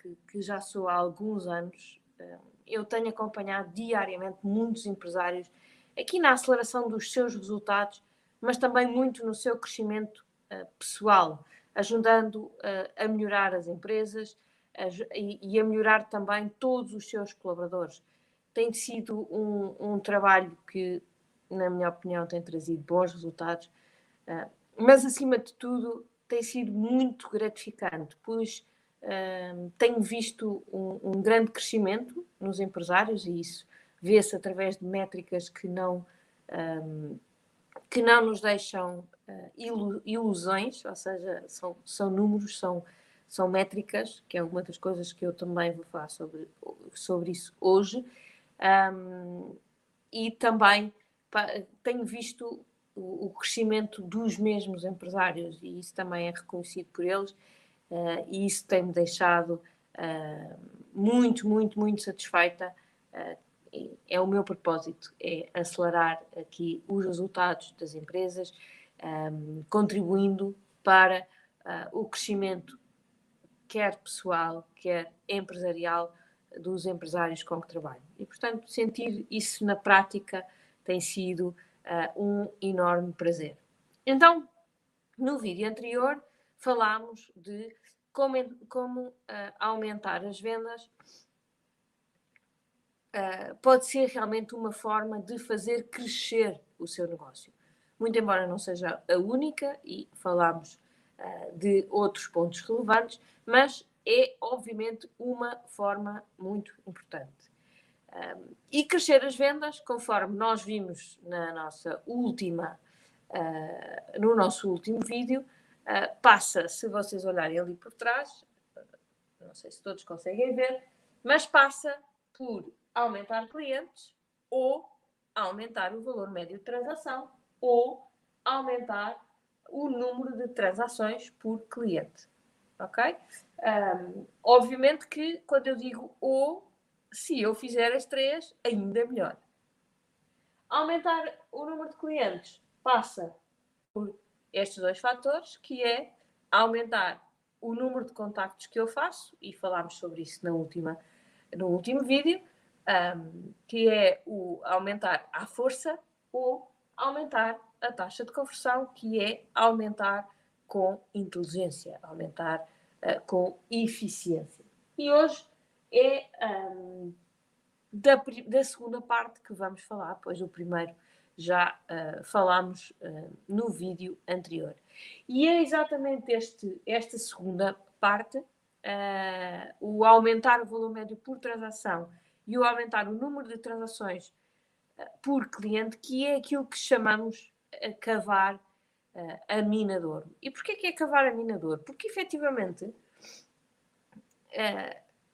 que, que já sou há alguns anos, uh, eu tenho acompanhado diariamente muitos empresários aqui na aceleração dos seus resultados, mas também muito no seu crescimento uh, pessoal, ajudando a melhorar as empresas e, a melhorar também todos os seus colaboradores. Tem sido um, um trabalho que, na minha opinião, tem trazido bons resultados, mas acima de tudo tem sido muito gratificante, pois tenho visto um, um, grande crescimento nos empresários e isso vê-se através de métricas que não, um, que não nos deixam uh, ilu ilusões, ou seja, são, são números, são, são métricas, que é uma das coisas que eu também vou falar sobre, sobre isso hoje. E também tenho visto o, crescimento dos mesmos empresários e isso também é reconhecido por eles uh, e isso tem-me deixado uh, muito, muito, muito satisfeita. Uh, é o meu propósito, é acelerar aqui os resultados das empresas, um, contribuindo para o crescimento quer pessoal, quer empresarial dos empresários com que trabalho. E, portanto, sentir isso na prática tem sido uh, um enorme prazer. Então, no vídeo anterior, falámos de como, como uh, aumentar as vendas. Uh, pode ser realmente uma forma de fazer crescer o seu negócio. Muito embora não seja a única, e falámos de outros pontos relevantes, mas é obviamente uma forma muito importante. Um, e crescer as vendas, conforme nós vimos na nossa última, uh, no nosso último vídeo, uh, passa, se vocês olharem ali por trás, não sei se todos conseguem ver, mas passa por aumentar clientes ou aumentar o valor médio de transação ou aumentar o número de transações por cliente. Ok? Um, obviamente que quando eu digo ou, se eu fizer as três, ainda melhor. Aumentar o número de clientes passa por estes dois fatores, que é aumentar o número de contactos que eu faço, e falámos sobre isso na última, no último vídeo, um, que é o aumentar a força ou aumentar a taxa de conversão, que é aumentar com inteligência, aumentar uh, com eficiência. E hoje é um, da, da, segunda parte que vamos falar, pois o primeiro já uh, falámos uh, no vídeo anterior. E é exatamente este, esta segunda parte, uh, o aumentar o valor médio por transação e o aumentar o número de transações por cliente, que é aquilo que chamamos a cavar a mina de ouro. E porquê que é cavar a mina de ouro? Porque efetivamente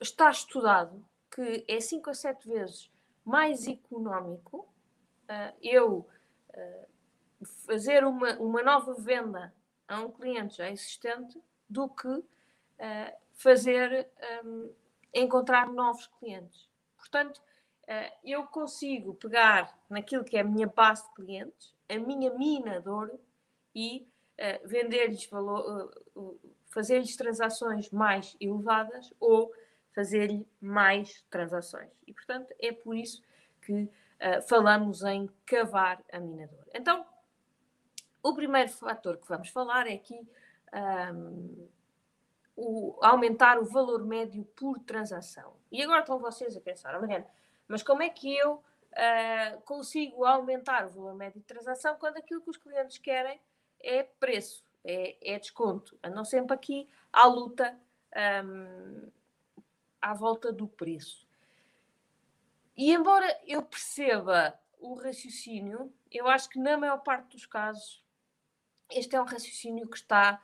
está estudado que é 5 a 7 vezes mais económico uh, eu uh, fazer uma, uma nova venda a um cliente já existente do que uh, fazer um, encontrar novos clientes. Portanto, eu consigo pegar naquilo que é a minha base de clientes, a minha mina de ouro e vender-lhes valor, fazer-lhes transações mais elevadas ou fazer-lhe mais transações. E, portanto, é por isso que uh, falamos em cavar a minadora. Então, o primeiro fator que vamos falar é aqui um, o aumentar o valor médio por transação. E agora estão vocês a pensar, oh, Mariana, mas como é que eu uh, consigo aumentar o valor médio de transação quando aquilo que os clientes querem é preço, é, é desconto? Andam sempre aqui à luta um, à volta do preço. E embora eu perceba o raciocínio, eu acho que na maior parte dos casos este é um raciocínio que está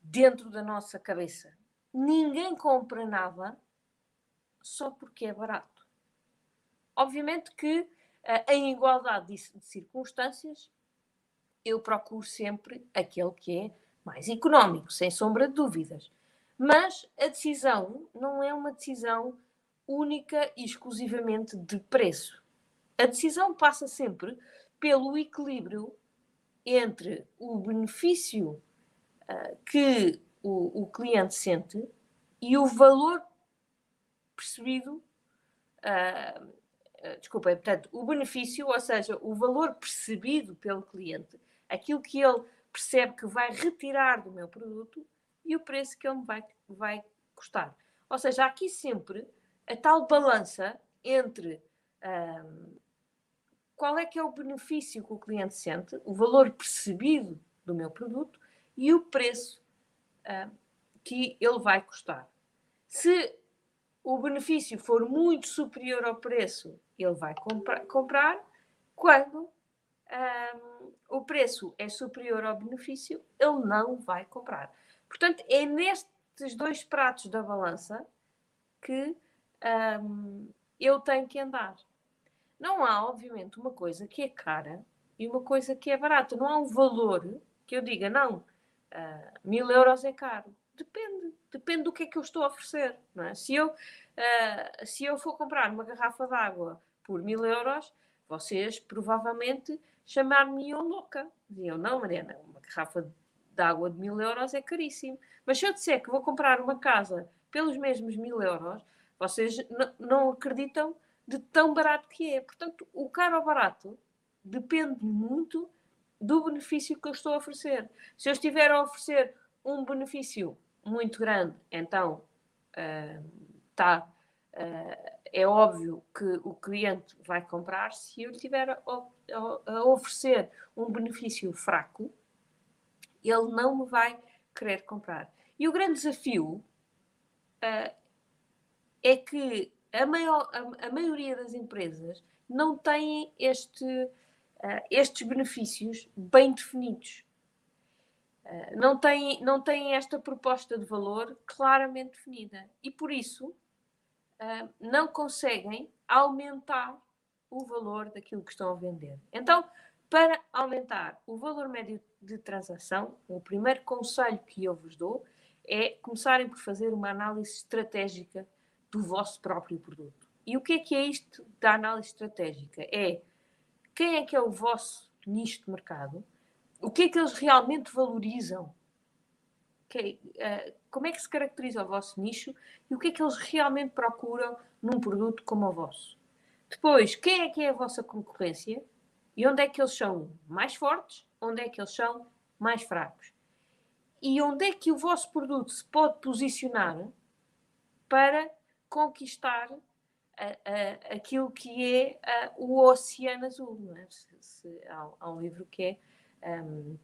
dentro da nossa cabeça. Ninguém compra nada só porque é barato. Obviamente que eh, em igualdade de circunstâncias, eu procuro sempre aquele que é mais económico, sem sombra de dúvidas. Mas a decisão não é uma decisão única e exclusivamente de preço. A decisão passa sempre pelo equilíbrio entre o benefício uh, que o, o cliente sente e o valor percebido, uh, desculpem, portanto, o benefício, ou seja, o valor percebido pelo cliente, aquilo que ele percebe que vai retirar do meu produto e o preço que ele vai, vai custar. Ou seja, há aqui sempre a tal balança entre um, qual é que é o benefício que o cliente sente, o valor percebido do meu produto e o preço uh, que ele vai custar. Se o benefício for muito superior ao preço, ele vai comprar. comprar. Quando um, o preço é superior ao benefício, ele não vai comprar. Portanto, é nestes dois pratos da balança que um, eu tenho que andar. Não há, obviamente, uma coisa que é cara e uma coisa que é barata. Não há um valor que eu diga, não, uh, mil euros é caro. Depende, depende do que é que eu estou a oferecer. É? se, eu, uh, se eu for comprar uma garrafa de água por mil euros, vocês provavelmente chamar-me-iam louca. Diziam, não, Mariana, uma garrafa de água de mil euros é caríssimo. Mas se eu disser que vou comprar uma casa pelos mesmos mil euros, vocês não acreditam de tão barato que é. Portanto, o caro ou barato depende muito do benefício que eu estou a oferecer. Se eu estiver a oferecer um benefício muito grande, então uh, uh, é óbvio que o cliente vai comprar. Se eu estiver a, a, a oferecer um benefício fraco, ele não me vai querer comprar. E o grande desafio uh, é que a, maior, a, a, maioria das empresas não têm este, uh, estes benefícios bem definidos. Uh, não, têm, não têm esta proposta de valor claramente definida. E por isso não conseguem aumentar o valor daquilo que estão a vender. Então, para aumentar o valor médio de transação, o primeiro conselho que eu vos dou é começarem por fazer uma análise estratégica do vosso próprio produto. E o que é que é isto da análise estratégica? É quem é que é o vosso nicho de mercado, o que é que eles realmente valorizam, que, uh, como é que se caracteriza o vosso nicho e o que é que eles realmente procuram num produto como o vosso. Depois, quem é que é a vossa concorrência e onde é que eles são mais fortes, onde é que eles são mais fracos. E onde é que o vosso produto se pode posicionar para conquistar aquilo que é o Oceano Azul. É? Se, se, há, há, um livro que é um,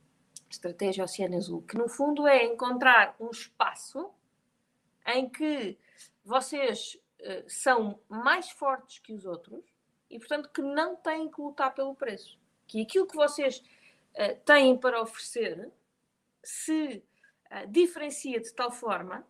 Estratégia Oceano Azul, que no fundo é encontrar um espaço em que vocês uh, são mais fortes que os outros e, portanto, que não têm que lutar pelo preço. Que aquilo que vocês uh, têm para oferecer se uh, diferencia de tal forma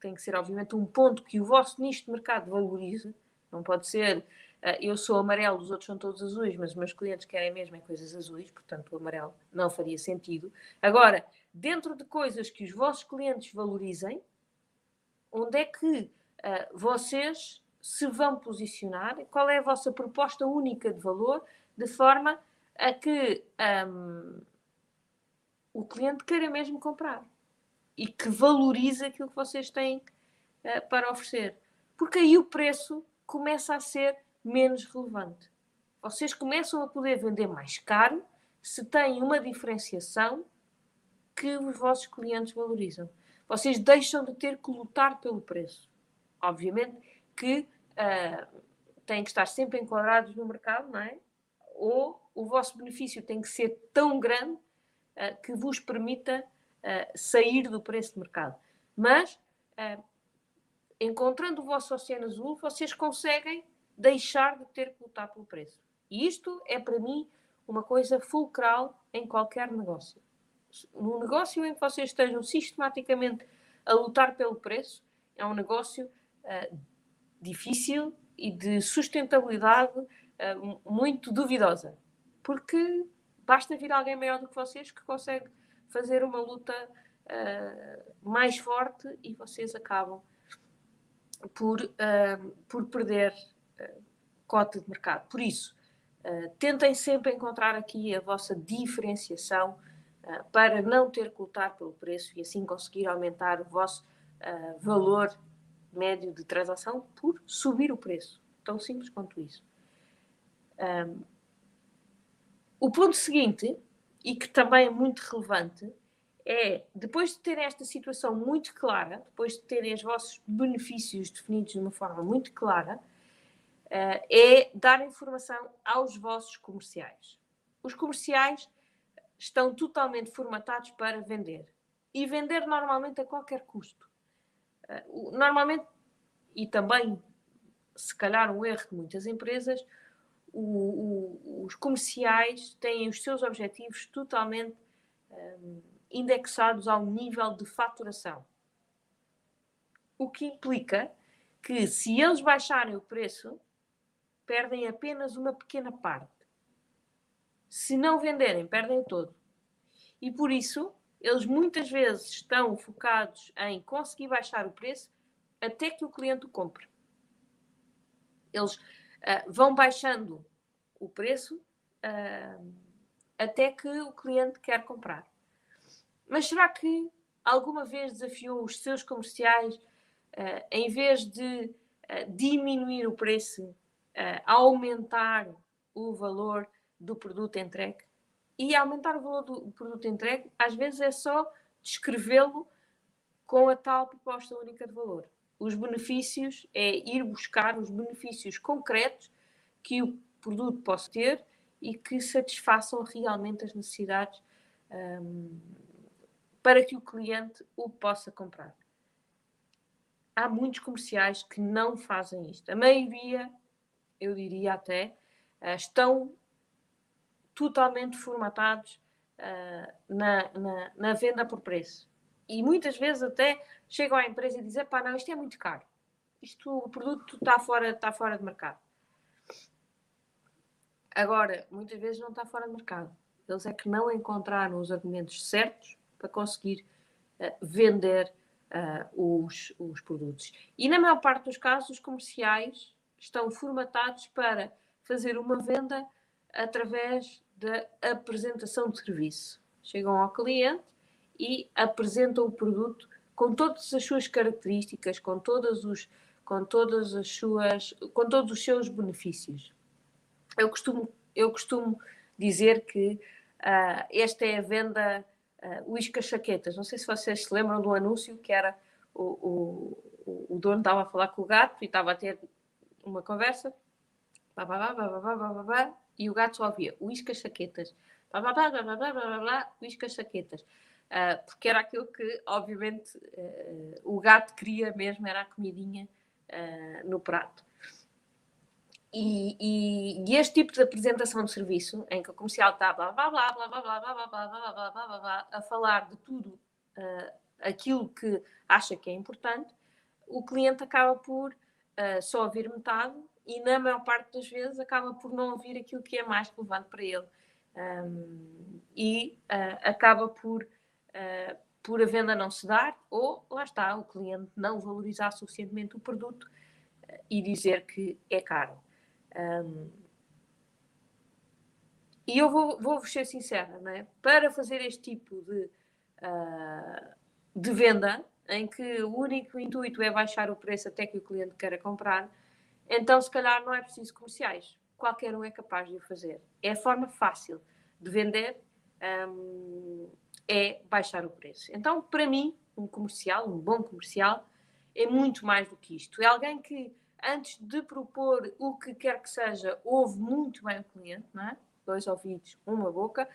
tem que ser, obviamente, um ponto que o vosso nicho de mercado valorize. Não pode ser uh, eu sou amarelo, os outros são todos azuis, mas os meus clientes querem mesmo é coisas azuis, portanto o amarelo não faria sentido. Agora, dentro de coisas que os vossos clientes valorizem, onde é que uh, vocês se vão posicionar? Qual é a vossa proposta única de valor, de forma a que um, o cliente queira mesmo comprar? e que valorize aquilo que vocês têm uh, para oferecer. Porque aí o preço começa a ser menos relevante. Vocês começam a poder vender mais caro se têm uma diferenciação que os vossos clientes valorizam. Vocês deixam de ter que lutar pelo preço. Obviamente que uh, têm que estar sempre enquadrados no mercado, não é? Ou o vosso benefício tem que ser tão grande uh, que vos permita uh, sair do preço de mercado. Mas, encontrando o vosso oceano azul, vocês conseguem deixar de ter que lutar pelo preço. E isto é, para mim, uma coisa fulcral em qualquer negócio. No negócio em que vocês estejam sistematicamente a lutar pelo preço, é um negócio uh, difícil e de sustentabilidade uh, muito duvidosa. Porque basta vir alguém maior do que vocês que consegue fazer uma luta uh, mais forte e vocês acabam por, uh, por perder cota de mercado. Por isso, tentem sempre encontrar aqui a vossa diferenciação para não ter que lutar pelo preço e assim conseguir aumentar o vosso valor médio de transação por subir o preço. Tão simples quanto isso. Um, o ponto seguinte, e que também é muito relevante, é depois de terem esta situação muito clara, depois de terem os vossos benefícios definidos de uma forma muito clara, uh, é dar informação aos vossos comerciais. Os comerciais estão totalmente formatados para vender e vender normalmente a qualquer custo. Normalmente, e também se calhar um erro de muitas empresas, o, o, os comerciais têm os seus objetivos totalmente um, indexados ao nível de faturação. O que implica que, se eles baixarem o preço, perdem apenas uma pequena parte. Se não venderem, perdem todo. E por isso, eles muitas vezes estão focados em conseguir baixar o preço até que o cliente o compre. Eles uh, vão baixando o preço uh, até que o cliente quer comprar. Mas será que alguma vez desafiou os seus comerciais, uh, em vez de diminuir o preço, aumentar o valor do produto entregue? E aumentar o valor do produto entregue, às vezes é só descrevê-lo com a tal proposta única de valor os benefícios é ir buscar os benefícios concretos que o produto possa ter e que satisfaçam realmente as necessidades um, para que o cliente o possa comprar. Há muitos comerciais que não fazem isto. A maioria, eu diria até, uh, estão totalmente formatados uh, na, na, na venda por preço. E muitas vezes até chegam à empresa e dizem: pá, não, isto é muito caro. Isto, o produto está fora, está fora de mercado. Agora, muitas vezes não está fora de mercado. Eles é que não encontraram os argumentos certos para conseguir uh, vender uh, os, os produtos. E na maior parte dos casos, os comerciais estão formatados para fazer uma venda através da apresentação de serviço. Chegam ao cliente e apresentam o produto com todas as suas características, com todas os com todas as suas com todos os seus benefícios. Eu costumo eu costumo dizer que uh, esta é a venda uh, Uisca Chaquetas. Não sei se vocês se lembram do anúncio que era o, o, o dono estava a falar com o gato e estava a ter uma conversa blá, blá, blá, e o gato só ouvia Uisca Chaquetas blá, blá, blá, blá, blá, blá, blá, blá, uh, porque era aquilo que, obviamente, uh, o gato queria mesmo, era a comidinha uh, no prato. E, e, e, este tipo de apresentação de serviço, em que o comercial está blá blá blá blá blá blá blá blá blá blá blá blá blá blá a falar de tudo aquilo que acha que é importante, o cliente acaba por só ouvir metade e, na maior parte das vezes, acaba por não ouvir aquilo que é mais relevante para ele. Um, e acaba por uh, por a venda não se dar, ou lá está, o cliente não valorizar suficientemente o produto uh, e dizer que é caro. Um, e eu vou, vou ser sincera, não é? para fazer este tipo de, uh, de venda, em que o único intuito é baixar o preço até que o cliente queira comprar, então se calhar não é preciso comerciais. Qualquer um é capaz de o fazer. É a forma fácil de vender um, é baixar o preço. Então, para mim, um comercial, um bom comercial, é muito mais do que isto. É alguém que, antes de propor o que quer que seja, ouve muito bem o cliente, não é? dois ouvidos, uma boca,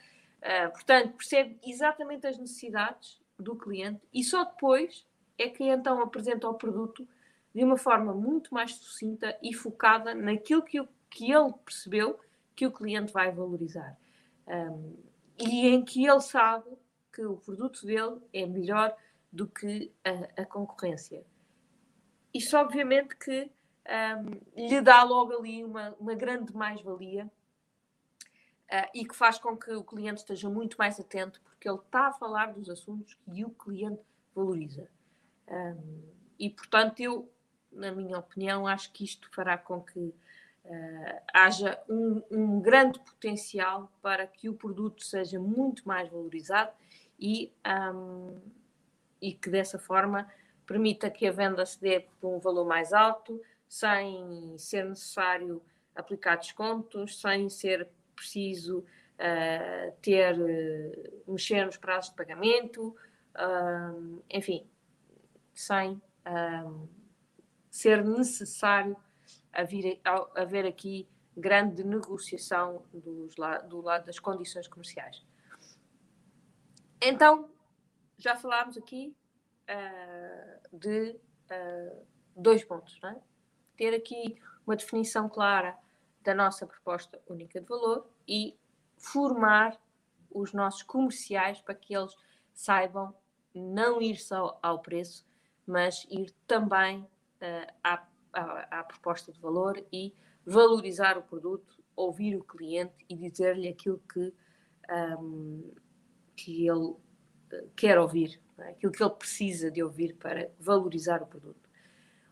uh, portanto, percebe exatamente as necessidades do cliente e só depois é que então apresenta o produto de uma forma muito mais sucinta e focada naquilo que, que ele percebeu que o cliente vai valorizar. Um, e em que ele sabe que o produto dele é melhor do que a, a concorrência. Isso, obviamente, que um, lhe dá logo ali uma, uma grande mais-valia uh, e que faz com que o cliente esteja muito mais atento, porque ele está a falar dos assuntos que o cliente valoriza. Um, e, portanto, eu, na minha opinião, acho que isto fará com que uh, haja um, um, grande potencial para que o produto seja muito mais valorizado e, um, e que dessa forma permita que a venda se dê por um valor mais alto, sem ser necessário aplicar descontos, sem ser preciso uh, ter, uh, mexer nos prazos de pagamento, enfim, sem ser necessário haver, haver aqui grande negociação dos, do lado das condições comerciais. Então, já falámos aqui uh, de uh, dois pontos, é? Ter aqui uma definição clara da nossa proposta única de valor e formar os nossos comerciais para que eles saibam não ir só ao preço, mas ir também à, à, à, proposta de valor e valorizar o produto, ouvir o cliente e dizer-lhe aquilo que, um, que ele uh, quer ouvir, é? aquilo que ele precisa de ouvir para valorizar o produto.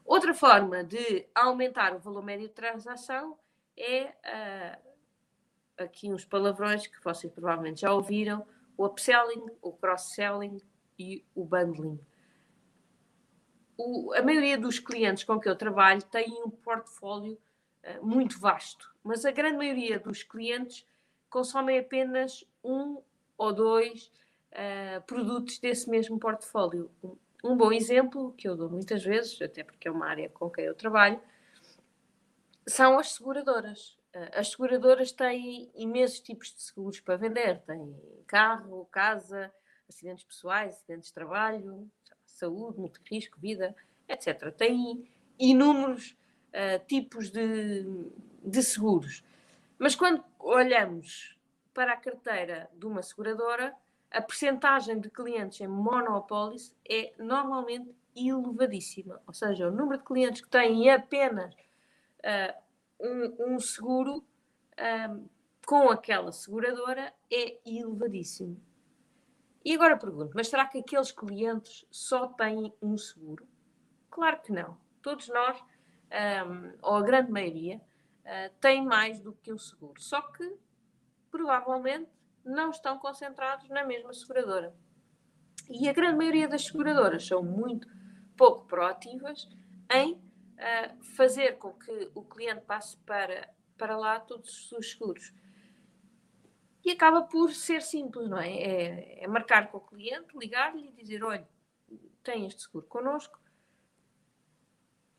Outra forma de aumentar o valor médio de transação é uh, aqui uns palavrões que vocês provavelmente já ouviram: o upselling, o cross-selling e o bundling. O, a maioria dos clientes com que eu trabalho tem um portfólio uh, muito vasto, mas a grande maioria dos clientes consomem apenas um ou dois uh, produtos desse mesmo portfólio. Um bom exemplo, que eu dou muitas vezes, até porque é uma área com quem eu trabalho, são as seguradoras. Eh, as seguradoras têm imensos tipos de seguros para vender. Têm carro, casa, acidentes pessoais, acidentes de trabalho, saúde, muito risco, vida, etc. Têm inúmeros uh, tipos de, de seguros. Mas quando olhamos para a carteira de uma seguradora, a percentagem de clientes em monopólice é normalmente elevadíssima. Ou seja, o número de clientes que têm apenas uh, um, um, seguro um, com aquela seguradora é elevadíssimo. E agora pergunto, mas será que aqueles clientes só têm um seguro? Claro que não. Todos nós, um, ou a grande maioria, uh, têm mais do que um seguro. Só que, provavelmente, não estão concentrados na mesma seguradora. E a grande maioria das seguradoras são muito pouco proativas em uh, fazer com que o cliente passe para, para lá todos os seguros. E acaba por ser simples, não é? É, é marcar com o cliente, ligar-lhe e dizer: olha, tem este seguro connosco.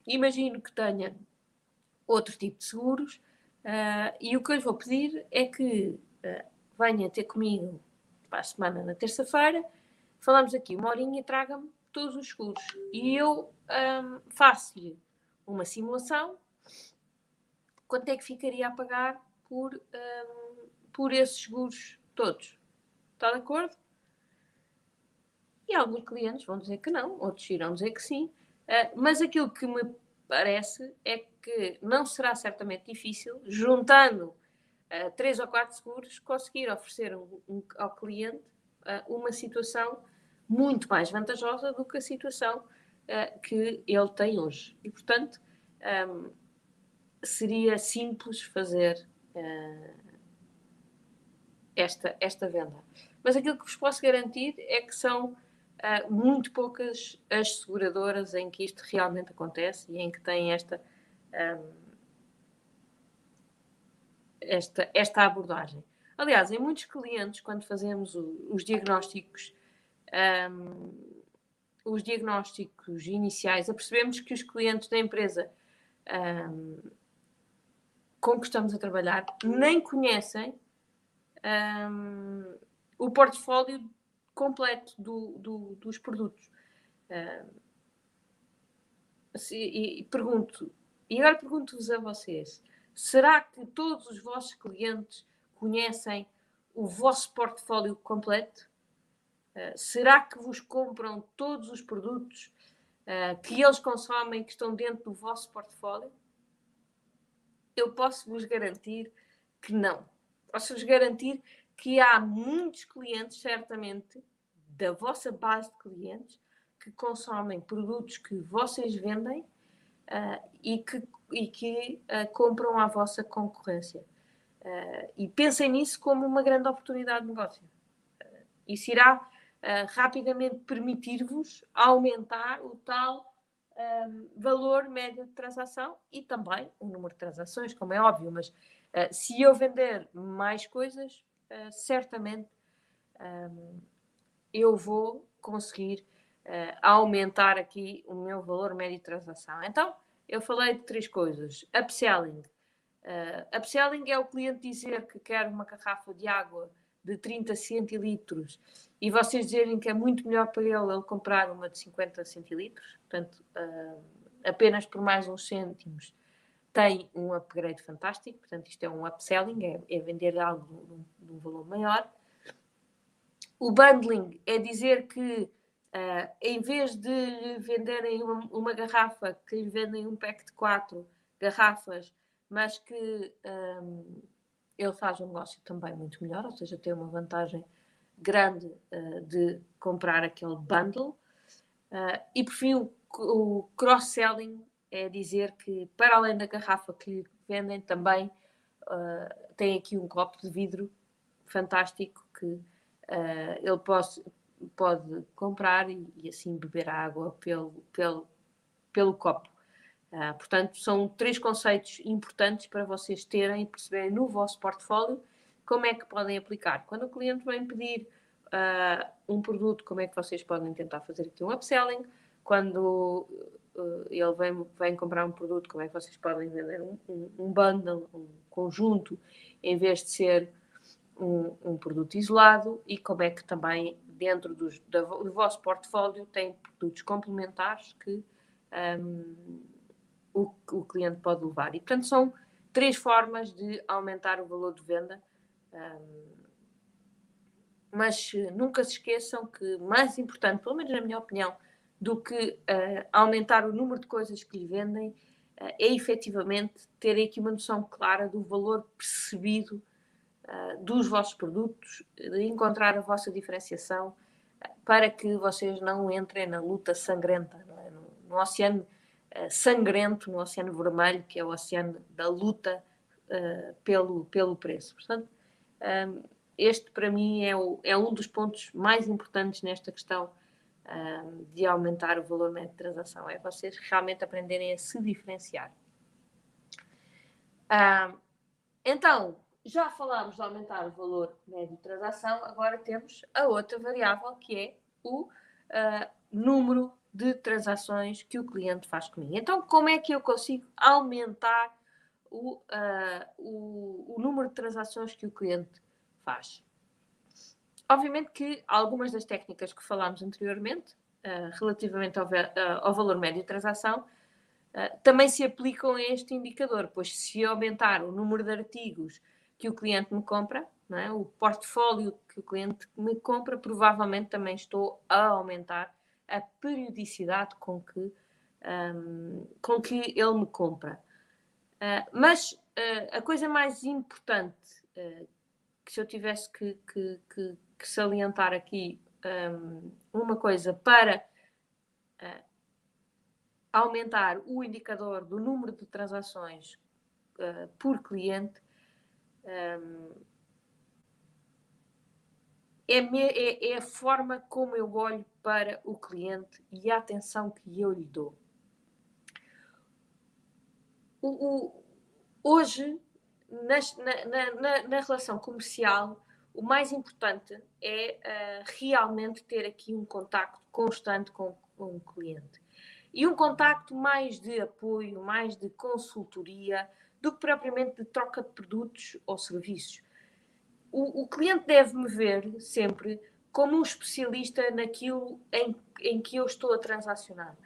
Imagino que tenha outro tipo de seguros, uh, e o que eu lhe vou pedir é que uh, venha ter comigo para a semana na terça-feira, falamos aqui uma horinha e traga-me todos os seguros. E eu um, faço-lhe uma simulação, quanto é que ficaria a pagar por, um, por esses seguros todos. Está de acordo? E alguns clientes vão dizer que não, outros irão dizer que sim, uh, mas aquilo que me parece é que não será certamente difícil, juntando uh, três ou quatro seguros, conseguir oferecer um, um, ao cliente uh, uma situação muito mais vantajosa do que a situação uh, que ele tem hoje. E, portanto, um, seria simples fazer esta, esta venda. Mas aquilo que vos posso garantir é que são muito poucas as seguradoras em que isto realmente acontece e em que têm esta. Um, esta, esta abordagem. Aliás, em muitos clientes, quando fazemos o, os diagnósticos, um, os diagnósticos iniciais, apercebemos que os clientes da empresa um, com que estamos a trabalhar nem conhecem um, o portfólio completo do, do, dos produtos. Assim, e, e pergunto, e agora pergunto-vos a vocês: Será que todos os vossos clientes conhecem o vosso portfólio completo? Uh, será que vos compram todos os produtos uh, que eles consomem que estão dentro do vosso portfólio? Eu posso vos garantir que não. Posso vos garantir que há muitos clientes, certamente, da vossa base de clientes, que consomem produtos que vocês vendem uh, e que e que uh, compram à vossa concorrência. Uh, e pensem nisso como uma grande oportunidade de negócio. Isso irá rapidamente permitir-vos aumentar o tal um, valor médio de transação e também o número de transações, como é óbvio, mas uh, se eu vender mais coisas, uh, certamente um, eu vou conseguir uh, aumentar aqui o meu valor médio de transação. Então, eu falei de três coisas. Upselling. upselling é o cliente dizer que quer uma garrafa de água de 30 centilitros e vocês dizerem que é muito melhor para ele ele comprar uma de 50 centilitros, portanto, apenas por mais uns cêntimos, tem um upgrade fantástico, portanto, isto é um upselling, é, é vender algo de um, valor maior. O bundling é dizer que uh, em vez de venderem uma, uma, garrafa, que lhe vendem um pack de quatro garrafas, mas que um, ele faz um negócio também muito melhor, ou seja, tem uma vantagem grande uh, de comprar aquele bundle. Uh, e por fim, o, o cross-selling é dizer que, para além da garrafa que lhe vendem, também uh, tem aqui um copo de vidro fantástico que ele pode, pode comprar e, e, assim beber água pelo, pelo, pelo copo. Uh, portanto, são três conceitos importantes para vocês terem e perceberem no vosso portfólio como é que podem aplicar. Quando o cliente vem pedir uh, um produto, como é que vocês podem tentar fazer aqui um upselling? Quando uh, ele vem, vem comprar um produto, como é que vocês podem vender um, um, um bundle, um conjunto, em vez de ser um, um, produto isolado? E como é que também dentro dos, da, do vosso portfólio tem produtos complementares que um, o, o cliente pode levar. E, portanto, são três formas de aumentar o valor de venda. Um, mas nunca se esqueçam que mais importante, pelo menos na minha opinião, do que uh, aumentar o número de coisas que lhe vendem, uh, é efetivamente ter aqui uma noção clara do valor percebido uh, dos vossos produtos, de encontrar a vossa diferenciação, para que vocês não entrem na luta sangrenta, é? no, no oceano sangrento no Oceano Vermelho, que é o oceano da luta pelo, pelo preço. Portanto, este para mim é, o, é, um dos pontos mais importantes nesta questão um, de aumentar o valor médio de transação, é vocês realmente aprenderem a se diferenciar. Um, então, já falámos de aumentar o valor médio de transação, agora temos a outra variável que é o uh, número de transações que o cliente faz comigo. Então, como é que eu consigo aumentar o, uh, o, o número de transações que o cliente faz? Obviamente que algumas das técnicas que falámos anteriormente, uh, relativamente ao, uh, ao, valor médio de transação, uh, também se aplicam a este indicador, pois se aumentar o número de artigos que o cliente me compra, é? o portfólio que o cliente me compra, provavelmente também estou a aumentar a periodicidade com que, um, com que ele me compra. Uh, mas uh, a coisa mais importante uh, que se eu tivesse que, que, que, que salientar aqui um, uma coisa para aumentar o indicador do número de transações por cliente um, é, é, é, a forma como eu olho para o cliente e a atenção que eu lhe dou. O, o, hoje, nas, na, na, na, relação comercial, o mais importante é uh, realmente ter aqui um contacto constante com, com o cliente. E um contacto mais de apoio, mais de consultoria, do que propriamente de troca de produtos ou serviços o, o cliente deve-me ver sempre como um especialista naquilo em, em que eu estou a transacionar.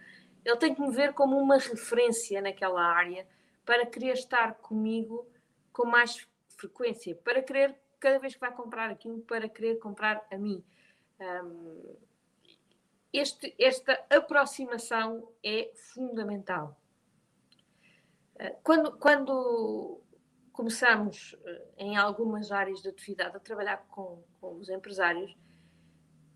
Ele tem que me ver como uma referência naquela área para querer estar comigo com mais frequência, para querer, cada vez que vai comprar aquilo, para querer comprar a mim. Um, este, esta aproximação é fundamental. Ah, quando, quando começamos eh, em algumas áreas de atividade a trabalhar com, com os empresários,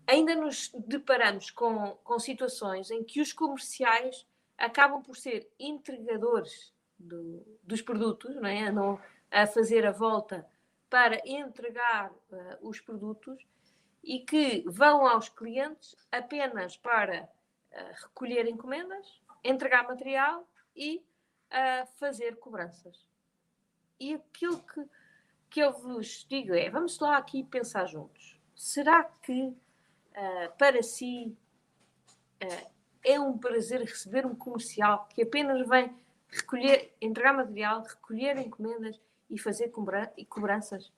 ainda nos deparamos com, com situações em que os comerciais acabam por ser entregadores do, dos produtos, não é? A fazer a volta para entregar uh, os produtos e que vão aos clientes apenas para uh, recolher encomendas, entregar material e uh, fazer cobranças. E aquilo que, que eu vos digo é: vamos lá aqui pensar juntos. Será que para si é um prazer receber um comercial que apenas vem recolher, entregar material, recolher encomendas e fazer cobranças?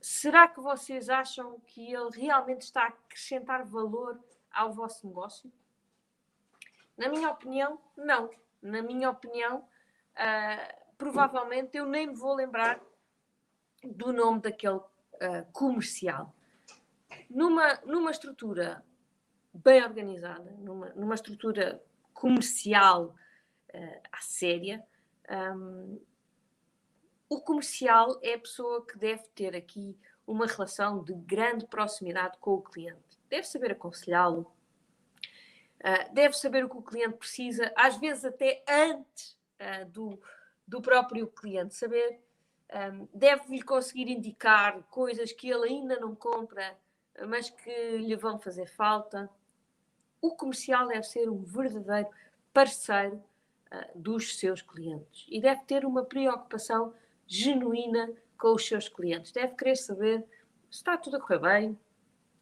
Será que vocês acham que ele realmente está a acrescentar valor ao vosso negócio? Na minha opinião, não. Na minha opinião, uh, provavelmente eu nem me vou lembrar do nome daquele uh, comercial. Numa, numa estrutura bem organizada, numa, numa estrutura comercial uh, à séria, um, o comercial é a pessoa que deve ter aqui uma relação de grande proximidade com o cliente. Deve saber aconselhá-lo, uh, deve saber o que o cliente precisa, às vezes até antes uh, do, do próprio cliente saber. Um, deve-lhe conseguir indicar coisas que ele ainda não compra, mas que lhe vão fazer falta. O comercial deve ser um verdadeiro parceiro dos seus clientes e deve ter uma preocupação genuína com os seus clientes. Deve querer saber se está tudo a correr bem,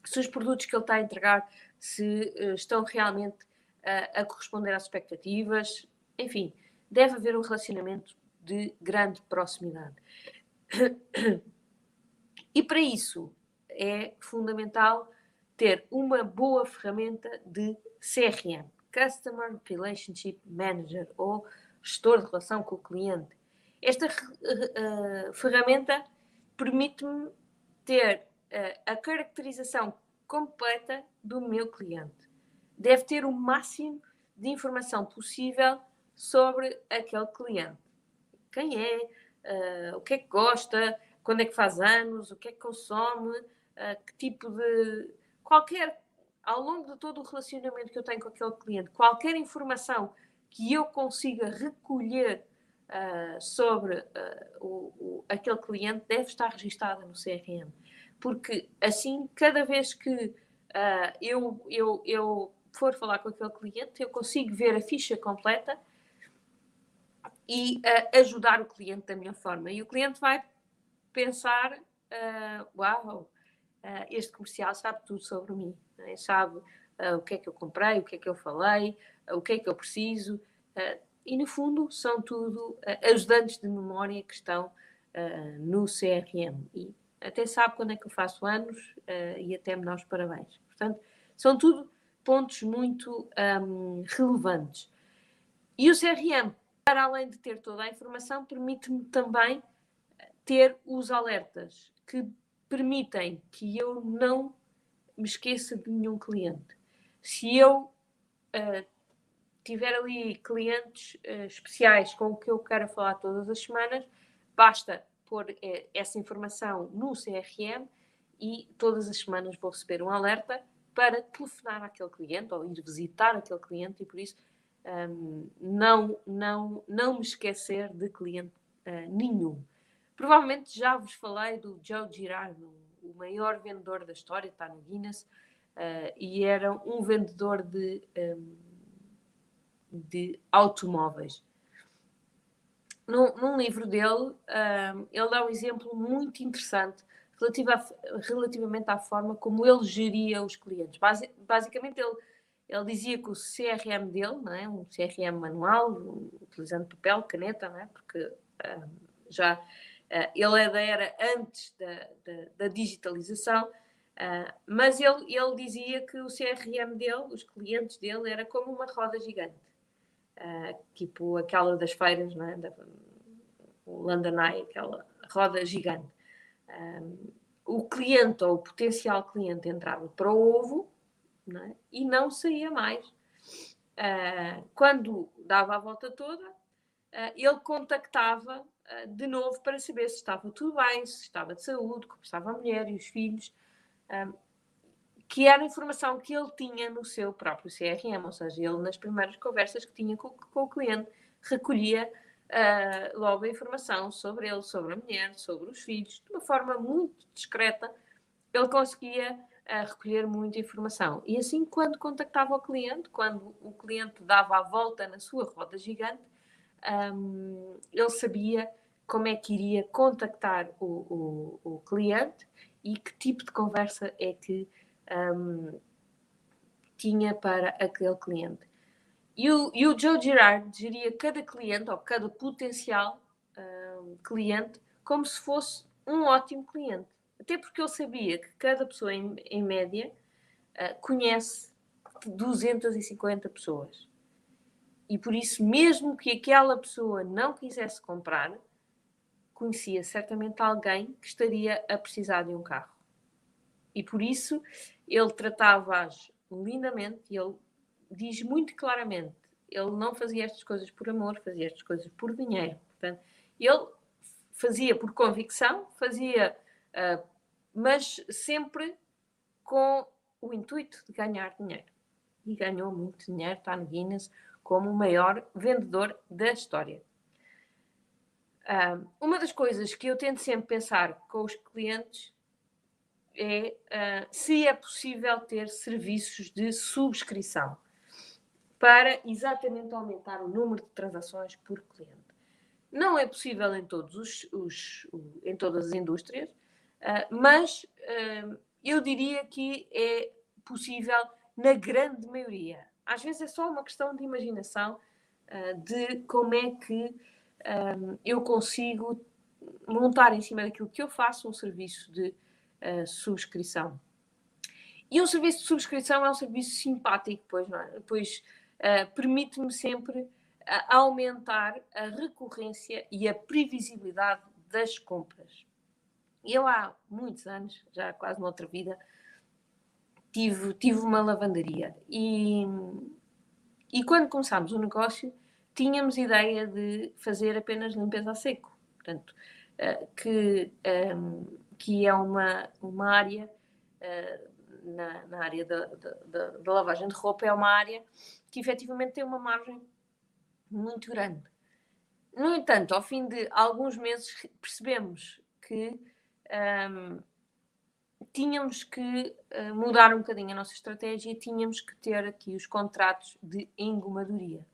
se os produtos que ele está a entregar se uh, estão realmente uh, a corresponder às expectativas. Enfim, deve haver um relacionamento de grande proximidade. E para isso é fundamental ter uma boa ferramenta de CRM, Customer Relationship Manager, ou gestor de relação com o cliente. Esta uh, ferramenta permite-me ter uh, a caracterização completa do meu cliente. Deve ter o máximo de informação possível sobre aquele cliente. Quem é, uh, o que é que gosta, quando é que faz anos, o que é que consome, que tipo de. qualquer. ao longo de todo o relacionamento que eu tenho com aquele cliente, qualquer informação que eu consiga recolher uh, sobre uh, o, o, aquele cliente deve estar registada no CRM. Porque assim, cada vez que uh, eu, eu, eu for falar com aquele cliente, eu consigo ver a ficha completa e ajudar o cliente da minha forma. E o cliente vai pensar: Uau, este comercial sabe tudo sobre mim, né? sabe o que é que eu comprei, o que é que eu falei, o que é que eu preciso. Uh, e no fundo são tudo uh, ajudantes de memória que estão uh, no CRM e até sabe quando é que eu faço anos uh, e até me dá os parabéns. Portanto, são tudo pontos muito um, relevantes. E o CRM, para além de ter toda a informação, permite-me também ter os alertas que permitem que eu não me esqueça de nenhum cliente. Se eu uh, tiver ali clientes uh, especiais com o que eu quero falar todas as semanas, basta pôr uh, essa informação no CRM e todas as semanas vou receber um alerta para telefonar àquele cliente ou ir visitar aquele cliente e por isso um, ehm, não, não, não me esquecer de cliente uh, nenhum. Provavelmente já vos falei do Joe Girardo, o maior vendedor da história, está no Guinness, e era um vendedor de um, ehm, de automóveis. Num, num livro dele, ele dá um exemplo muito interessante relativa relativamente à forma como ele geria os clientes. Basi, basicamente, ele, ele dizia que o CRM dele, não é? um CRM manual, utilizando papel, caneta, não é? porque já uh, ele é da era antes da, da, da digitalização, uh, mas ele, ele dizia que o CRM dele, os clientes dele, era como uma roda gigante uh, tipo aquela das feiras, não é? Da, o Eye, aquela roda gigante. Um, o cliente ou o potencial cliente entrava para o ovo não é? e não saía mais. Uh, quando dava a volta toda, uh, ele contactava de novo para saber se estava tudo bem, se estava de saúde, como estava a mulher e os filhos que era a informação que ele tinha no seu próprio CRM, ou seja, ele nas primeiras conversas que tinha com, com o cliente recolhia uh, logo a informação sobre ele, sobre a mulher, sobre os filhos, de uma forma muito discreta ele conseguia uh, recolher muita informação. E assim, quando contactava o cliente, quando o cliente dava a volta na sua roda gigante, um, ele sabia como é que iria contactar o, o, o cliente e que tipo de conversa é que um, tinha para aquele cliente. E o, e o Joe Girard geria cada cliente ou cada potencial um, cliente como se fosse um ótimo cliente. Até porque eu sabia que cada pessoa, em, em média, uh, conhece 250 pessoas. E por isso, mesmo que aquela pessoa não quisesse comprar, conhecia certamente alguém que estaria a precisar de um carro. E por isso, ele tratava-as lindamente e ele diz muito claramente: ele não fazia estas coisas por amor, fazia estas coisas por dinheiro. Portanto, ele fazia por convicção, fazia, uh, mas sempre com o intuito de ganhar dinheiro. E ganhou muito dinheiro, está no Guinness como o maior vendedor da história. Uh, uma das coisas que eu tento sempre pensar com os clientes é uh, se é possível ter serviços de subscrição para exatamente aumentar o número de transações por cliente. Não é possível em, todos os, os em todas as indústrias, uh, mas uh, eu diria que é possível na grande maioria. Às vezes é só uma questão de imaginação de como é que eu consigo montar em cima daquilo que eu faço um serviço de uh, subscrição. E um serviço de subscrição é um serviço simpático, pois, é? pois uh, permite-me sempre uh, aumentar a recorrência e a previsibilidade das compras. Eu há muitos anos, já quase noutra vida, tive, tive uma lavandaria e, e quando começámos o negócio tínhamos ideia de fazer apenas limpeza a seco. Portanto, uh, que um, que é uma, uma área, uh, na, na, área da, lavagem de roupa, é uma área que efetivamente tem uma margem muito grande. No entanto, ao fim de alguns meses, percebemos que um, ehm, tínhamos que uh, mudar um bocadinho a nossa estratégia e tínhamos que ter aqui os contratos de engomadoria.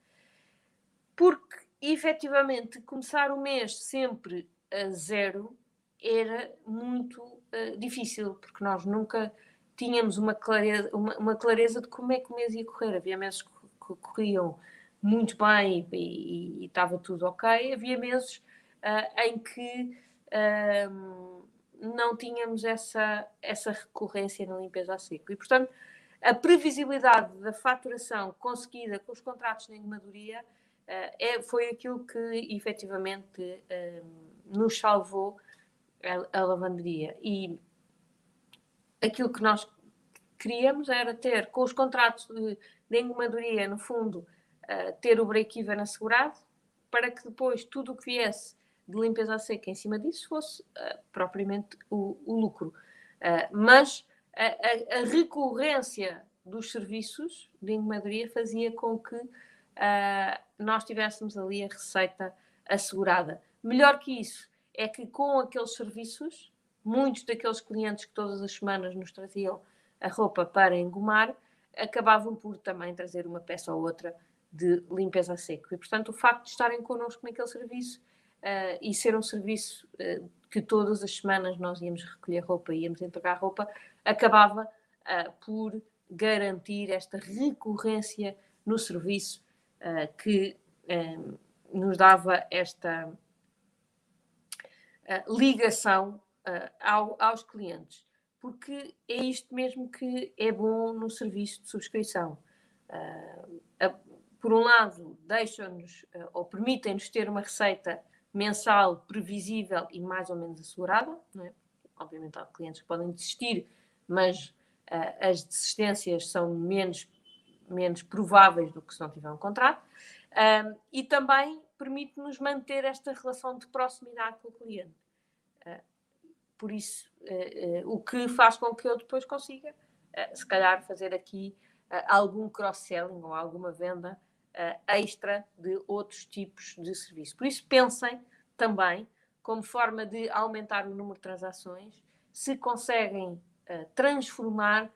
Porque, efetivamente, começar o mês sempre a zero era muito uh, difícil, porque nós nunca tínhamos uma clareza, uma, uma, clareza de como é que o mês ia correr. Havia meses que, corriam muito bem e, estava tudo ok, havia meses uh, em que uh, não tínhamos essa, essa recorrência na limpeza a seco. E, portanto, a previsibilidade da faturação conseguida com os contratos de engamadoria uh, é, foi aquilo que efetivamente nos salvou a, lavanderia. E aquilo que nós queríamos era ter, com os contratos de, de engomadoria, no fundo, uh, ter o break-even assegurado, para que depois tudo o que viesse de limpeza a seca em cima disso fosse uh, propriamente o, o lucro. Uh, mas a, a, a, recorrência dos serviços de engomadoria fazia com que nós tivéssemos ali a receita assegurada. Melhor que isso, é que com aqueles serviços, muitos daqueles clientes que todas as semanas nos traziam a roupa para engomar, acabavam por também trazer uma peça ou outra de limpeza a seco. E, portanto, o facto de estarem connosco naquele serviço uh, e ser um serviço uh, que todas as semanas nós íamos recolher roupa e íamos entregar roupa, acabava uh, por garantir esta recorrência no serviço que nos dava esta ligação uh, ao, aos clientes, porque é isto mesmo que é bom no serviço de subscrição. Uh, por um lado, deixam-nos ou permitem-nos ter uma receita mensal previsível e mais ou menos assegurada. É? Obviamente, há clientes que podem desistir, mas as desistências são menos, menos prováveis do que se não tiver um contrato. e também permite-nos manter esta relação de proximidade com o cliente. Uh, por isso, uh, uh, o que faz com que eu depois consiga, se calhar, fazer aqui algum cross-selling ou alguma venda extra de outros tipos de serviço. Por isso, pensem também, como forma de aumentar o número de transações, se conseguem transformar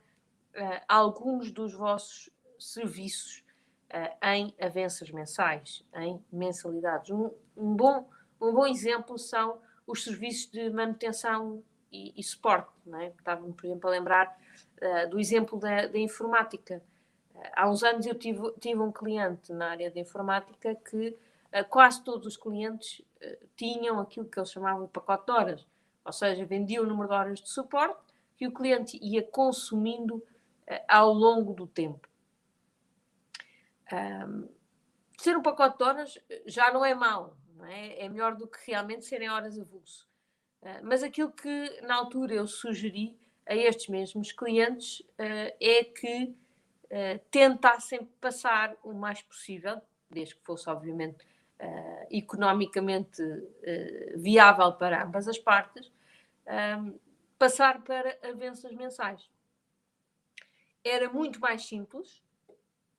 alguns dos vossos serviços em avanças mensais, em mensalidades. Um, um, bom, um bom exemplo são os serviços de manutenção e, e suporte. É? Estava-me, por exemplo, a lembrar do exemplo da, da informática. há uns anos eu tive, tive um cliente na área da informática que quase todos os clientes tinham aquilo que eles chamavam de pacote de horas ou seja, vendia o número de horas de suporte que o cliente ia consumindo uh, ao longo do tempo. Um, ser um pacote de horas já não é mau, não é? é melhor do que realmente serem horas avulso. Uh, mas aquilo que na altura eu sugeri a estes mesmos clientes uh, é que tentassem passar o mais possível, desde que fosse obviamente uh, economicamente uh, viável para ambas as partes, passar para avanças mensais. Era muito mais simples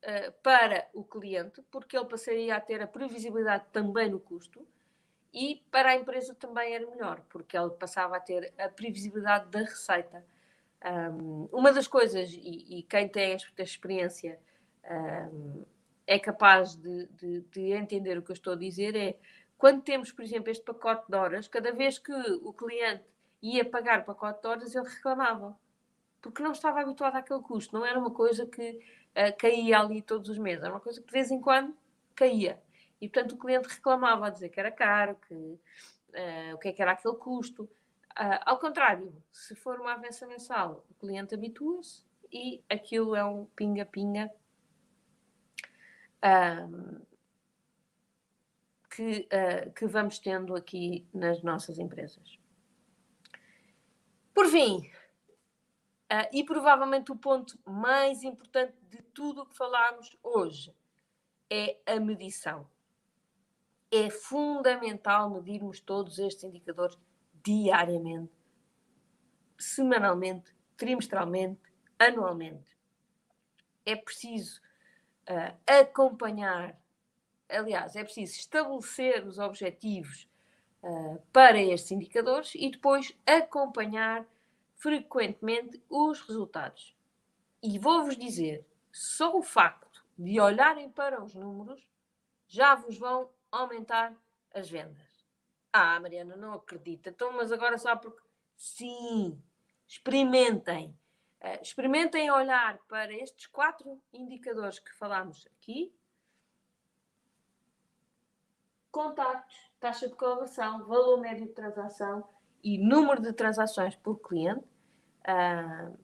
uh, para o cliente, porque ele passaria a ter a previsibilidade também no custo, e para a empresa também era melhor, porque ele passava a ter a previsibilidade da receita. Um, uma das coisas, e, e, quem tem esta experiência um, é capaz de, de, de, entender o que eu estou a dizer é quando temos, por exemplo, este pacote de horas, cada vez que o cliente ia pagar o pacote de horas, ele reclamava. Porque não estava habituado àquele custo. Não era uma coisa que uh, caía ali todos os meses. Era uma coisa que de vez em quando caía. E, portanto, o cliente reclamava a dizer que era caro, que, uh, o que é que era aquele custo. Uh, ao contrário, se for uma avança mensal, o cliente habitua-se e aquilo é um pinga-pinga um, que, uh, que vamos tendo aqui nas nossas empresas. Por fim, uh, e provavelmente o ponto mais importante de tudo o que falámos hoje, é a medição. É fundamental medirmos todos estes indicadores diariamente, semanalmente, trimestralmente, anualmente. É preciso uh, acompanhar, aliás, é preciso estabelecer os objetivos uh, para estes indicadores e depois acompanhar frequentemente os resultados. E vou-vos dizer, só o facto de olharem para os números já vos vão aumentar as vendas. Ah, Mariana, não acredita. Então, mas agora só porque. Sim, experimentem. Uh, experimentem olhar para estes quatro indicadores que falámos aqui: contactos, taxa de colaboração, valor médio de transação e número de transações por cliente. Uh,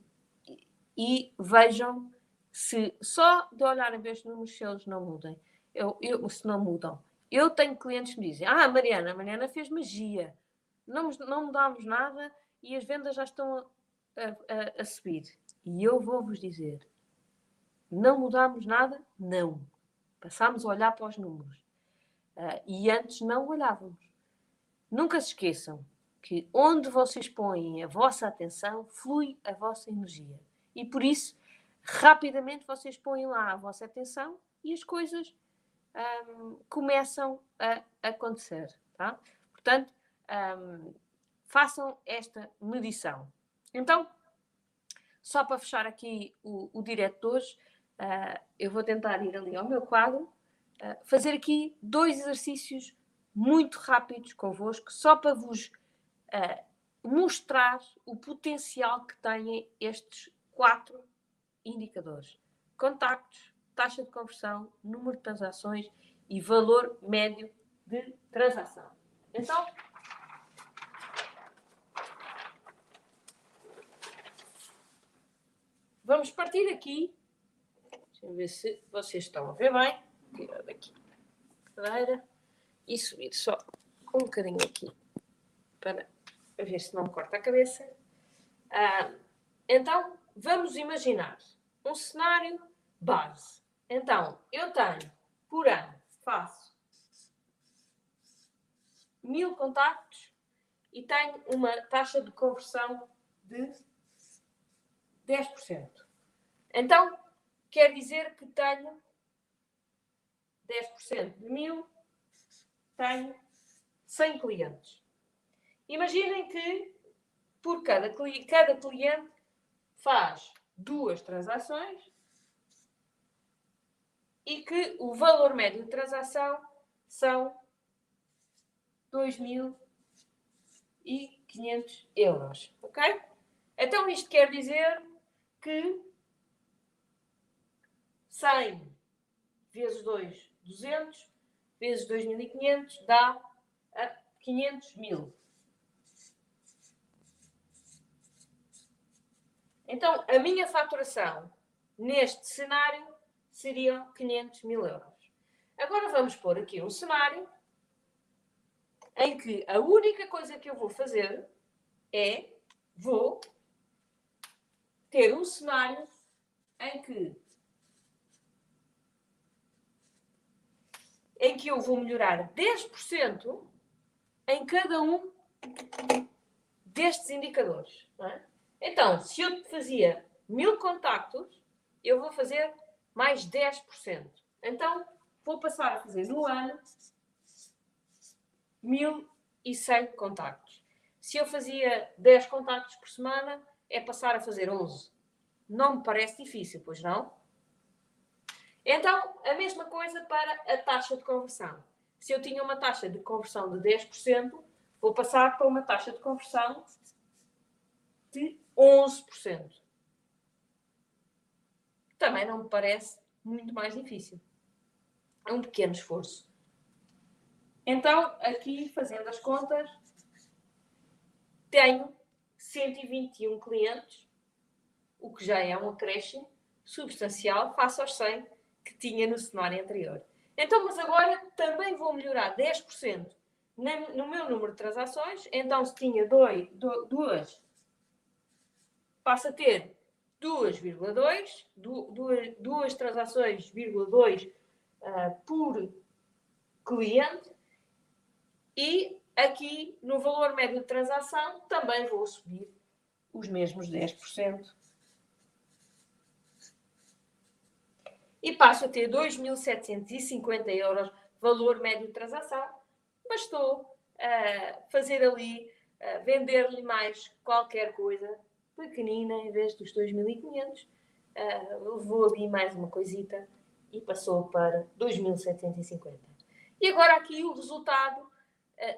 e vejam se só de olharem para estes números se eles não mudem. Eu, eu, se não mudam. Eu tenho clientes que me dizem: Ah, Mariana, a Mariana fez magia. Não, não mudámos nada e as vendas já estão a, a, a subir. E eu vou-vos dizer: não mudámos nada? Não. Passámos a olhar para os números. Uh, e antes não olhávamos. Nunca se esqueçam que onde vocês põem a vossa atenção, flui a vossa energia. E por isso, rapidamente vocês põem lá a vossa atenção e as coisas um, começam a acontecer. Tá? Portanto, um, façam esta medição. Então, só para fechar aqui o, o direto de hoje, uh, eu vou tentar ir ali ao meu quadro, uh, fazer aqui dois exercícios muito rápidos convosco, só para vos mostrar o potencial que têm estes quatro indicadores: contactos, taxa de conversão, número de transações e valor médio de transação. Então, Vamos partir aqui. Deixa ver se vocês estão a ver bem. Tirar daqui a cadeira e subir só um bocadinho aqui para ver se não me corta a cabeça. Ah, então, vamos imaginar um cenário base. Então, eu tenho por ano, faço mil contactos e tenho uma taxa de conversão de 10%. Então, quer dizer que tenho 10% de mil, tenho 100 clientes. Imaginem que por cada, cada cliente faz duas transações e que o valor médio de transação são 2.500 euros, ok? Então isto quer dizer que 100 vezes 2, 200, vezes 2.500 dá a 500 mil. Então, a minha faturação neste cenário seriam 500 mil euros. Agora vamos pôr aqui um cenário em que a única coisa que eu vou fazer é vou ter um cenário em que em que eu vou melhorar 10% em cada um destes indicadores. É? Então, se eu fazia mil contactos, eu vou fazer mais 10%. Então, vou passar a fazer no ano 1100 contactos. Se eu fazia 10 contactos por semana, é passar a fazer 11. Não me parece difícil, pois não? Então, a mesma coisa para a taxa de conversão. Se eu tinha uma taxa de conversão de 10%, vou passar para uma taxa de conversão de 11%. Também não me parece muito mais difícil. É um pequeno esforço. Então, aqui, fazendo as contas, tenho 121 clientes, o que já é um acréscimo substancial face aos 100 que tinha no cenário anterior. Então, mas agora também vou melhorar 10% no meu número de transações. Então, se tinha 2, duas, passa a ter 2,2, duas, duas transações, 2 uh, por cliente. E aqui no valor médio de transação também vou subir os mesmos 10%. E passo a ter 2.750 euros valor médio de transação. Bastou uh, fazer ali, uh, vender-lhe mais qualquer coisa pequenina em vez dos 2.500. Uh, levou ali mais uma coisita e passou para 2.750. E agora aqui o resultado uh,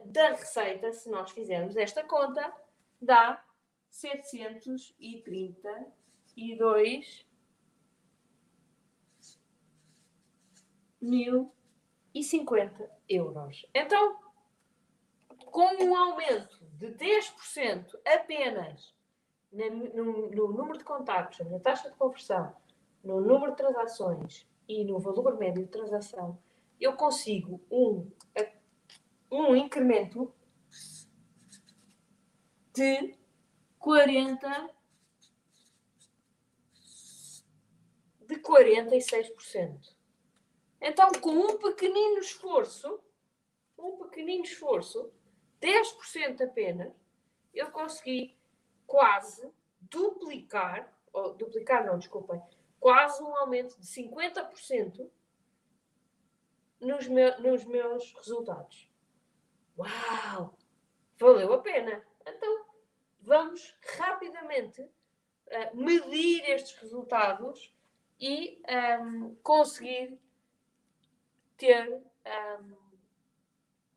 da receita, se nós fizermos esta conta, dá 732 mil e cinquenta euros. Então, com um aumento de 10% apenas no, no, número de contactos, na taxa de conversão, no número de transações e no valor médio de transação, eu consigo um, um incremento de 40 de 46%. Então, com um pequenino esforço, um pequenino esforço, 10% apenas, eu consegui quase duplicar, ou duplicar não, desculpem, quase um aumento de 50% nos, nos meus resultados. Uau! Valeu a pena. Então, vamos rapidamente uh, medir estes resultados e um, ehm, conseguir ter um,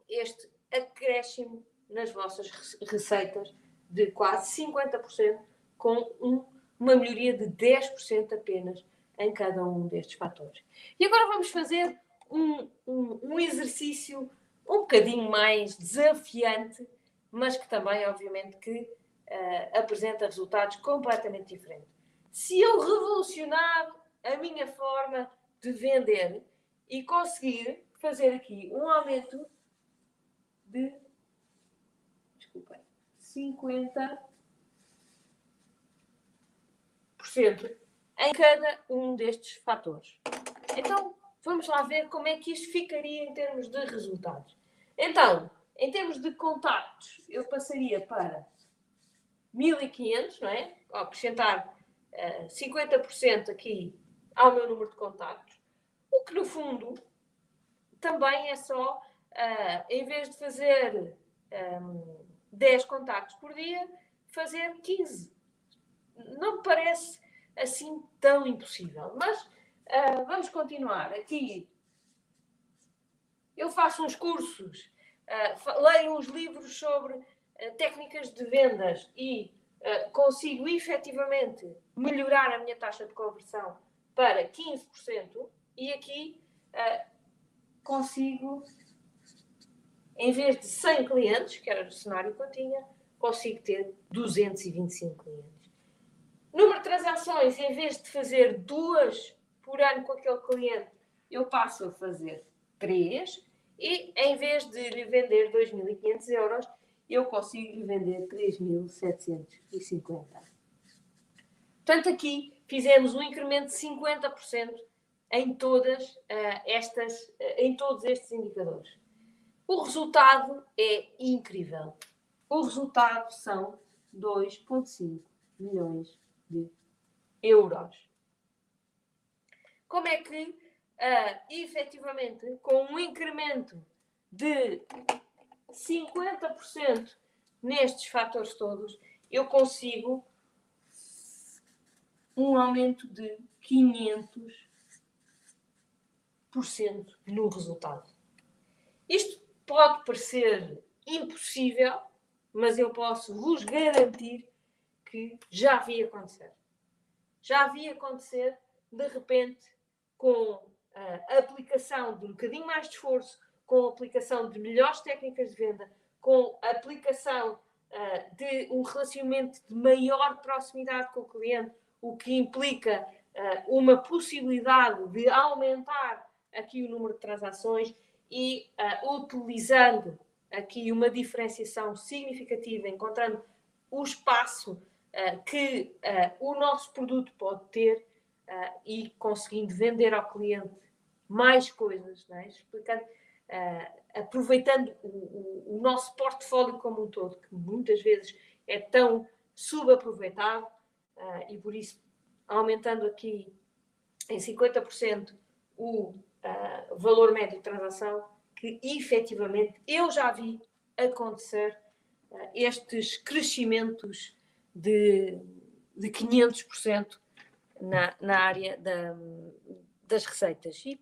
este acréscimo nas vossas receitas de quase 50%, com um, uma melhoria de 10% apenas em cada um destes fatores. E agora vamos fazer um, um, um exercício um bocadinho mais desafiante, mas que também, obviamente, que uh, apresenta resultados completamente diferentes. Se eu revolucionar a minha forma de vender, e conseguir fazer aqui um aumento de desculpem, 50% em cada um destes fatores. Então, vamos lá ver como é que isto ficaria em termos de resultados. Então, em termos de contactos, eu passaria para 1500, não é? Ao acrescentar uh, eh, 50% aqui ao meu número de contactos. O que, no fundo, também é só, uh, em vez de fazer um, 10 contactos por dia, fazer 15. não parece assim tão impossível. Mas uh, vamos continuar. Aqui eu faço uns cursos, uh, leio uns livros sobre uh, técnicas de vendas e consigo efetivamente melhorar a minha taxa de conversão para 15%. E aqui consigo, em vez de 100 clientes, que era o cenário que eu tinha, consigo ter 225 clientes. Número de transações, em vez de fazer duas por ano com aquele cliente, eu passo a fazer três e em vez de lhe vender 2.500 euros, eu consigo lhe vender 3.750. Portanto, aqui fizemos um incremento de 50% em todas uh, estas, uh, em todos estes indicadores. O resultado é incrível. O resultado são 2,5 milhões de euros. Como é que, uh, efetivamente, com um incremento de 50% nestes fatores todos, eu consigo um aumento de 500% no resultado. Isto pode parecer impossível, mas eu posso vos garantir que já vi acontecer. Já vi acontecer, de repente, com a aplicação de um bocadinho mais de esforço, com a aplicação de melhores técnicas de venda, com a aplicação uh, de um relacionamento de maior proximidade com o cliente, o que implica uh, uma possibilidade de aumentar aqui o número de transações e uh, utilizando aqui uma diferenciação significativa, encontrando o espaço uh, que uh, o nosso produto pode ter e conseguindo vender ao cliente mais coisas, é? explicando, aproveitando o, o, o, nosso portfólio como um todo, que muitas vezes é tão subaproveitado e por isso aumentando aqui em 50% o valor médio de transação que efetivamente eu já vi acontecer uh, estes crescimentos de, de 500% na, na área da, das receitas. E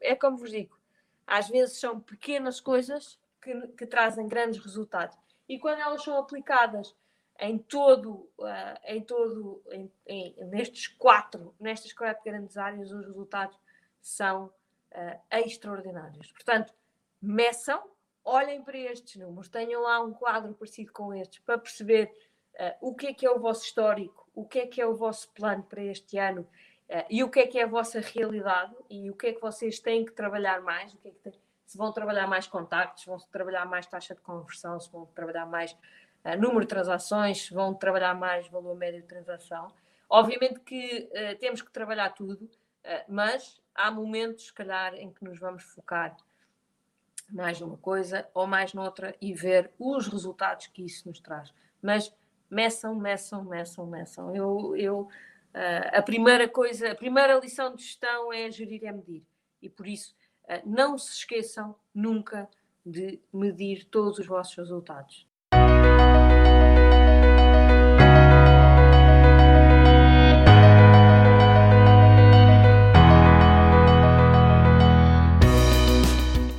é como vos digo, às vezes são pequenas coisas que, que trazem grandes resultados. E quando elas são aplicadas em todo, uh, em todo em, em, nestes quatro, nestas quatro grandes áreas, os resultados são uh, extraordinários. Portanto, meçam, olhem para estes números, tenham lá um quadro parecido com estes para perceber uh, o que é que é o vosso histórico, o que é que é o vosso plano para este ano uh, e o que é que é a vossa realidade e o que é que vocês têm que trabalhar mais, o que é que se vão trabalhar mais contactos, vão trabalhar mais taxa de conversão, se vão trabalhar mais uh, número de transações, se vão trabalhar mais valor médio de transação. Obviamente que temos que trabalhar tudo, mas há momentos, se calhar, em que nos vamos focar mais numa coisa ou mais noutra e ver os resultados que isso nos traz. Mas meçam, meçam, meçam, meçam. Eu, eu, uh, a primeira coisa, a primeira lição de gestão é gerir é medir. E por isso, uh, não se esqueçam nunca de medir todos os vossos resultados.